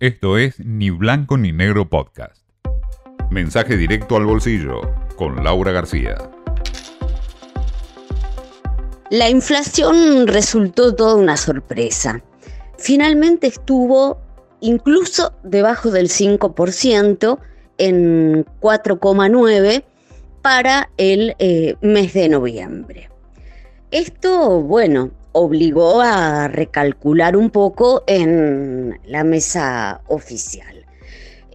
Esto es Ni Blanco ni Negro Podcast. Mensaje directo al bolsillo con Laura García. La inflación resultó toda una sorpresa. Finalmente estuvo incluso debajo del 5% en 4,9% para el eh, mes de noviembre. Esto, bueno, obligó a recalcular un poco en la mesa oficial.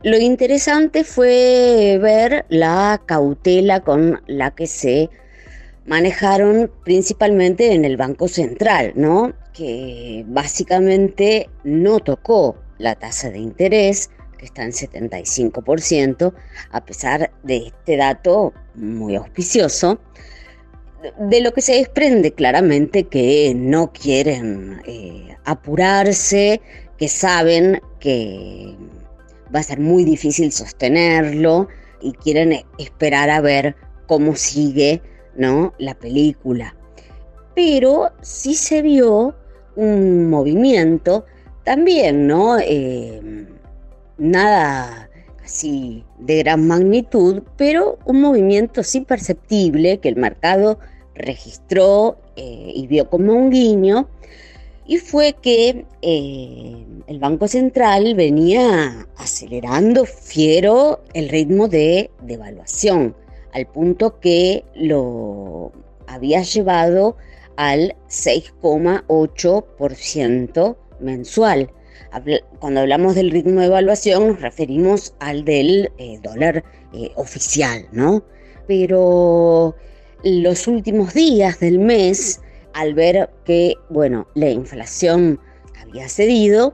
Lo interesante fue ver la cautela con la que se manejaron principalmente en el Banco Central, ¿no? Que básicamente no tocó la tasa de interés, que está en 75%, a pesar de este dato muy auspicioso, de lo que se desprende claramente que no quieren eh, apurarse, que saben que va a ser muy difícil sostenerlo y quieren esperar a ver cómo sigue ¿no? la película. Pero sí se vio un movimiento también, ¿no? Eh, nada así de gran magnitud, pero un movimiento sí perceptible que el mercado registró eh, y vio como un guiño, y fue que eh, el Banco Central venía acelerando fiero el ritmo de devaluación, al punto que lo había llevado al 6,8% mensual. Cuando hablamos del ritmo de evaluación nos referimos al del eh, dólar oficial, ¿no? Pero los últimos días del mes, al ver que, bueno, la inflación había cedido,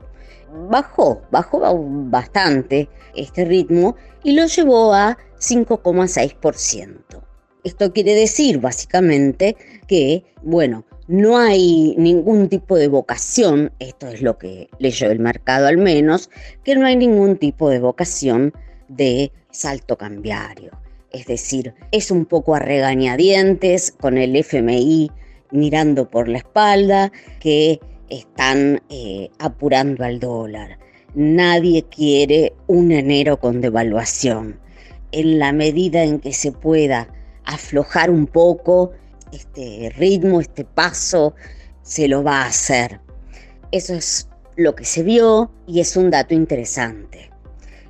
bajó, bajó bastante este ritmo y lo llevó a 5,6%. Esto quiere decir básicamente que, bueno, no hay ningún tipo de vocación, esto es lo que leyó el mercado al menos, que no hay ningún tipo de vocación de salto cambiario. Es decir, es un poco a regañadientes con el FMI mirando por la espalda que están eh, apurando al dólar. Nadie quiere un enero con devaluación. En la medida en que se pueda aflojar un poco este ritmo, este paso, se lo va a hacer. Eso es lo que se vio y es un dato interesante.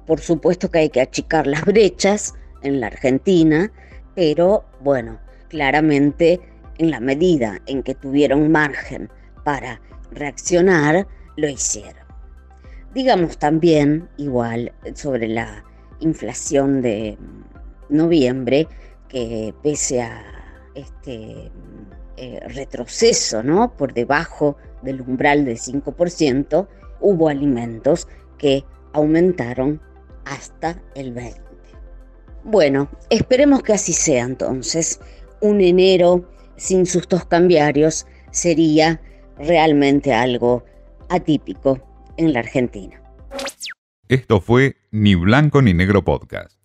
Por supuesto que hay que achicar las brechas, en la Argentina, pero bueno, claramente en la medida en que tuvieron margen para reaccionar, lo hicieron. Digamos también, igual, sobre la inflación de noviembre, que pese a este eh, retroceso ¿no? por debajo del umbral del 5%, hubo alimentos que aumentaron hasta el 20%. Bueno, esperemos que así sea entonces. Un enero sin sustos cambiarios sería realmente algo atípico en la Argentina. Esto fue Ni Blanco ni Negro Podcast.